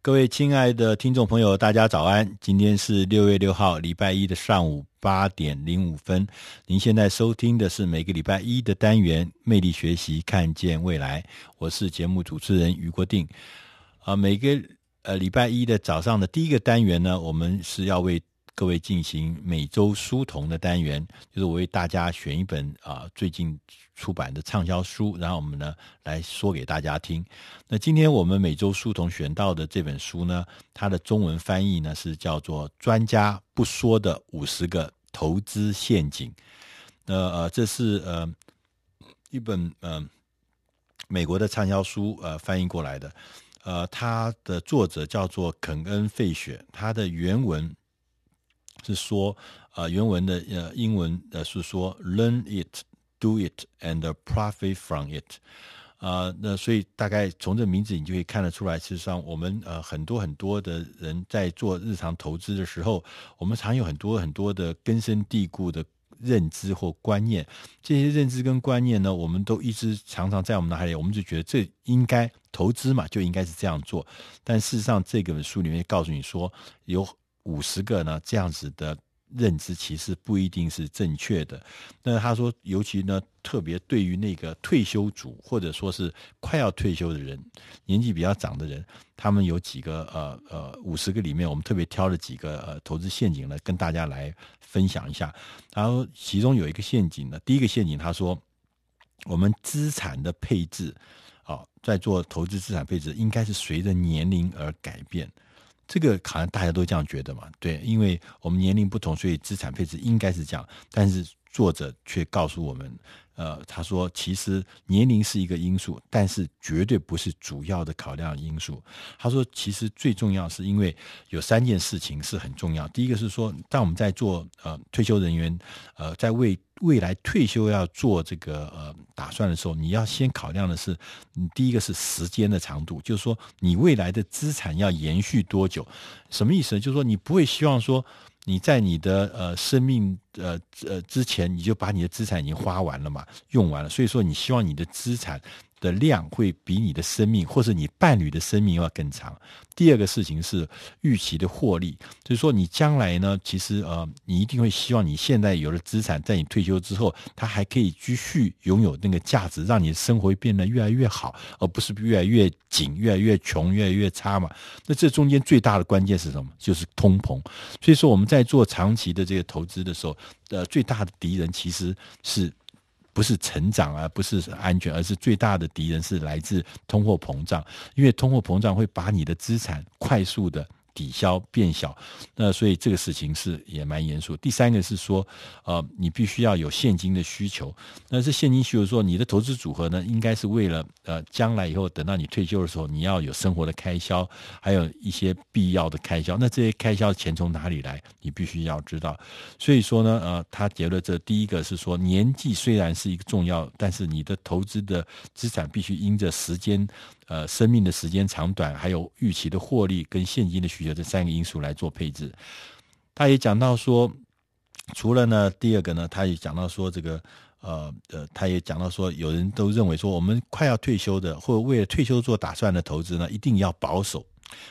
各位亲爱的听众朋友，大家早安！今天是六月六号，礼拜一的上午八点零五分。您现在收听的是每个礼拜一的单元《魅力学习，看见未来》。我是节目主持人余国定。啊，每个呃礼拜一的早上的第一个单元呢，我们是要为各位进行每周书童的单元，就是我为大家选一本啊最近出版的畅销书，然后我们呢来说给大家听。那今天我们每周书童选到的这本书呢，它的中文翻译呢是叫做《专家不说的五十个投资陷阱》。那呃，这是呃一本呃美国的畅销书呃翻译过来的，呃，它的作者叫做肯恩·费雪，他的原文。是说，呃，原文的呃英文呃是说，learn it, do it, and profit from it，啊、呃，那所以大概从这名字你就可以看得出来，事实上我们呃很多很多的人在做日常投资的时候，我们常有很多很多的根深蒂固的认知或观念，这些认知跟观念呢，我们都一直常常在我们脑海里，我们就觉得这应该投资嘛，就应该是这样做，但事实上这本书里面告诉你说有。五十个呢，这样子的认知其实不一定是正确的。那他说，尤其呢，特别对于那个退休族或者说是快要退休的人，年纪比较长的人，他们有几个呃呃五十个里面，我们特别挑了几个呃投资陷阱呢，跟大家来分享一下。然后其中有一个陷阱呢，第一个陷阱他说，我们资产的配置啊、在做投资资产配置，应该是随着年龄而改变。这个好像大家都这样觉得嘛，对，因为我们年龄不同，所以资产配置应该是这样。但是作者却告诉我们，呃，他说其实年龄是一个因素，但是绝对不是主要的考量因素。他说，其实最重要是因为有三件事情是很重要。第一个是说，当我们在做呃退休人员，呃，在为未来退休要做这个呃打算的时候，你要先考量的是，你第一个是时间的长度，就是说你未来的资产要延续多久？什么意思呢？就是说你不会希望说你在你的呃生命呃呃之前你就把你的资产已经花完了嘛，用完了，所以说你希望你的资产。的量会比你的生命或是你伴侣的生命要更长。第二个事情是预期的获利，就是说你将来呢，其实呃，你一定会希望你现在有了资产，在你退休之后，它还可以继续拥有那个价值，让你的生活变得越来越好，而不是越来越紧、越来越穷、越来越差嘛。那这中间最大的关键是什么？就是通膨。所以说我们在做长期的这个投资的时候，呃，最大的敌人其实是。不是成长而，不是安全，而是最大的敌人是来自通货膨胀，因为通货膨胀会把你的资产快速的。抵消变小，那所以这个事情是也蛮严肃。第三个是说，呃，你必须要有现金的需求。那这现金需求说，你的投资组合呢，应该是为了呃，将来以后等到你退休的时候，你要有生活的开销，还有一些必要的开销。那这些开销钱从哪里来？你必须要知道。所以说呢，呃，他结论这第一个是说，年纪虽然是一个重要，但是你的投资的资产必须因着时间。呃，生命的时间长短，还有预期的获利跟现金的需求有这三个因素来做配置。他也讲到说，除了呢，第二个呢，他也讲到说，这个呃呃，他也讲到说，有人都认为说，我们快要退休的，或者为了退休做打算的投资呢，一定要保守，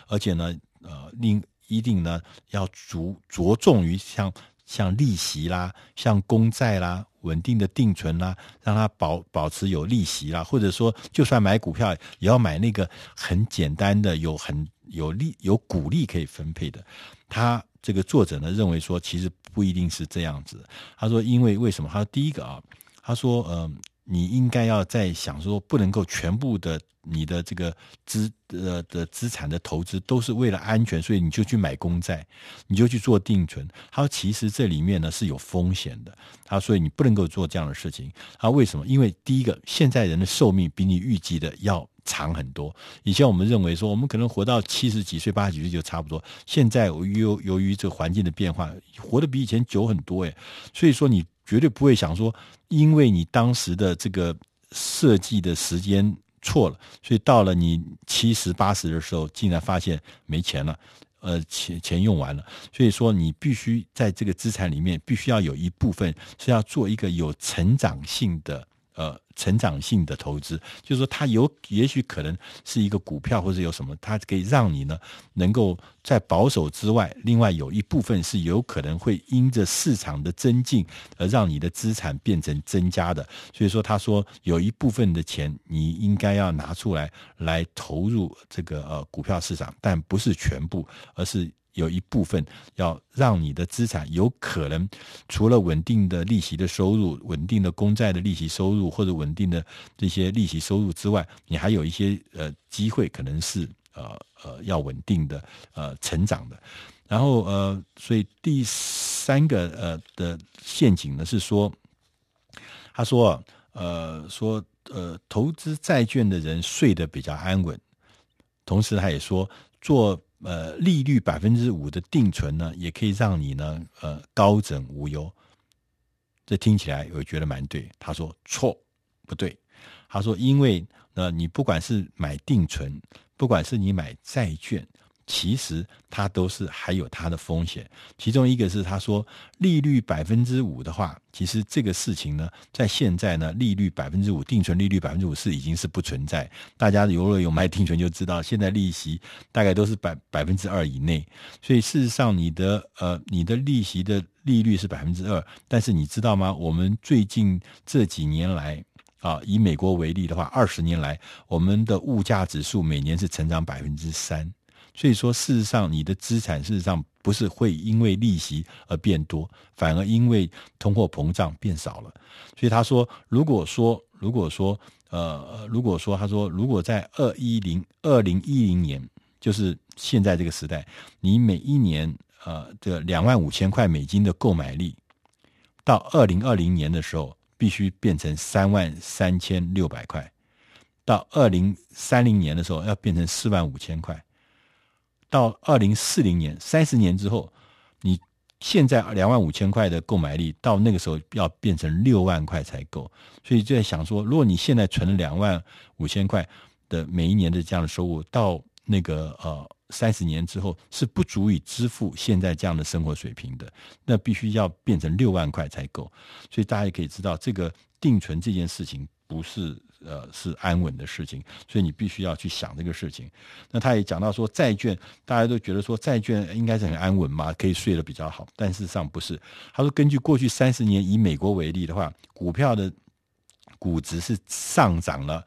而且呢，呃，另一定呢要着着重于像像利息啦，像公债啦。稳定的定存啦，让它保保持有利息啦，或者说，就算买股票，也要买那个很简单的、有很有利、有股利可以分配的。他这个作者呢认为说，其实不一定是这样子。他说，因为为什么？他说第一个啊，他说，嗯、你应该要在想说，不能够全部的。你的这个资呃的资产的投资都是为了安全，所以你就去买公债，你就去做定存。他说，其实这里面呢是有风险的。他说，所以你不能够做这样的事情。他说为什么？因为第一个，现在人的寿命比你预计的要长很多。以前我们认为说，我们可能活到七十几岁、八十几岁就差不多。现在由由于这个环境的变化，活得比以前久很多诶。所以说，你绝对不会想说，因为你当时的这个设计的时间。错了，所以到了你七十八十的时候，竟然发现没钱了，呃，钱钱用完了。所以说，你必须在这个资产里面，必须要有一部分是要做一个有成长性的呃成长性的投资，就是说它有也许可能是一个股票或者有什么，它可以让你呢能够在保守之外，另外有一部分是有可能会因着市场的增进而让你的资产变成增加的。所以说，他说有一部分的钱你应该要拿出来来投入这个呃股票市场，但不是全部，而是。有一部分要让你的资产有可能除了稳定的利息的收入、稳定的公债的利息收入或者稳定的这些利息收入之外，你还有一些呃机会，可能是呃呃要稳定的呃成长的。然后呃，所以第三个呃的陷阱呢是说，他说呃说呃投资债券的人睡得比较安稳，同时他也说做。呃，利率百分之五的定存呢，也可以让你呢，呃，高枕无忧。这听起来我觉得蛮对。他说错，不对。他说，因为呃，你不管是买定存，不管是你买债券。其实它都是还有它的风险，其中一个是他说利率百分之五的话，其实这个事情呢，在现在呢，利率百分之五定存利率百分之五是已经是不存在。大家如果有买定存就知道，现在利息大概都是百百分之二以内。所以事实上，你的呃你的利息的利率是百分之二，但是你知道吗？我们最近这几年来啊，以美国为例的话，二十年来我们的物价指数每年是成长百分之三。所以说，事实上，你的资产事实上不是会因为利息而变多，反而因为通货膨胀变少了。所以他说，如果说，如果说，呃，如果说，他说，如果在二一零二零一零年，就是现在这个时代，你每一年呃的两万五千块美金的购买力，到二零二零年的时候，必须变成三万三千六百块，到二零三零年的时候，要变成四万五千块。到二零四零年，三十年之后，你现在两万五千块的购买力，到那个时候要变成六万块才够。所以就在想说，如果你现在存了两万五千块的每一年的这样的收入，到那个呃三十年之后是不足以支付现在这样的生活水平的，那必须要变成六万块才够。所以大家也可以知道，这个定存这件事情不是。呃，是安稳的事情，所以你必须要去想这个事情。那他也讲到说，债券大家都觉得说债券应该是很安稳嘛，可以睡得比较好，但事实上不是。他说，根据过去三十年以美国为例的话，股票的估值是上涨了，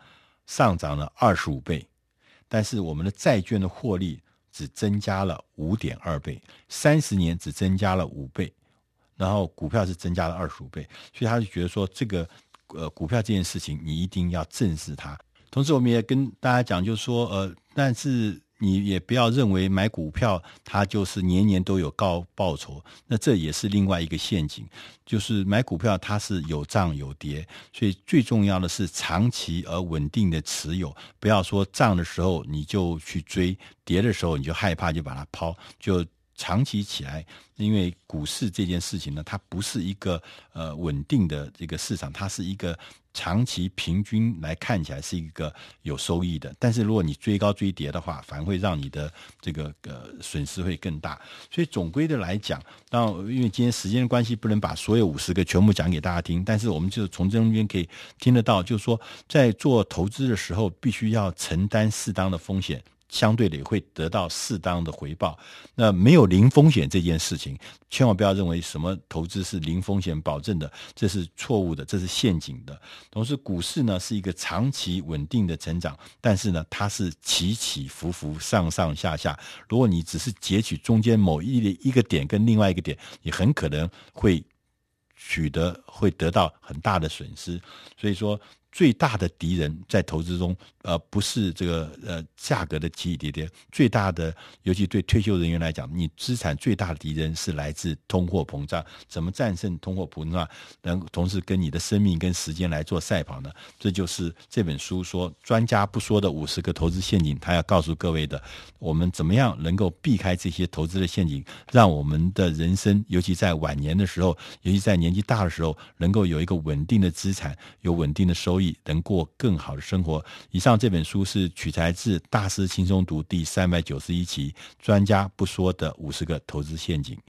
上涨了二十五倍，但是我们的债券的获利只增加了五点二倍，三十年只增加了五倍，然后股票是增加了二十五倍，所以他就觉得说这个。呃，股票这件事情，你一定要正视它。同时，我们也跟大家讲，就是说，呃，但是你也不要认为买股票它就是年年都有高报酬，那这也是另外一个陷阱。就是买股票它是有涨有跌，所以最重要的是长期而稳定的持有，不要说涨的时候你就去追，跌的时候你就害怕就把它抛就。长期起来，因为股市这件事情呢，它不是一个呃稳定的这个市场，它是一个长期平均来看起来是一个有收益的。但是如果你追高追跌的话，反而会让你的这个呃损失会更大。所以总归的来讲，当因为今天时间的关系，不能把所有五十个全部讲给大家听，但是我们就从中间可以听得到，就是说在做投资的时候，必须要承担适当的风险。相对的也会得到适当的回报。那没有零风险这件事情，千万不要认为什么投资是零风险保证的，这是错误的，这是陷阱的。同时，股市呢是一个长期稳定的成长，但是呢它是起起伏伏、上上下下。如果你只是截取中间某一的一个点跟另外一个点，你很可能会取得会得到很大的损失。所以说。最大的敌人在投资中，呃，不是这个呃价格的起起跌跌，最大的，尤其对退休人员来讲，你资产最大的敌人是来自通货膨胀。怎么战胜通货膨胀，能同时跟你的生命跟时间来做赛跑呢？这就是这本书说专家不说的五十个投资陷阱，他要告诉各位的，我们怎么样能够避开这些投资的陷阱，让我们的人生，尤其在晚年的时候，尤其在年纪大的时候，能够有一个稳定的资产，有稳定的收益能过更好的生活。以上这本书是取材自《大师轻松读》第三百九十一期，专家不说的五十个投资陷阱。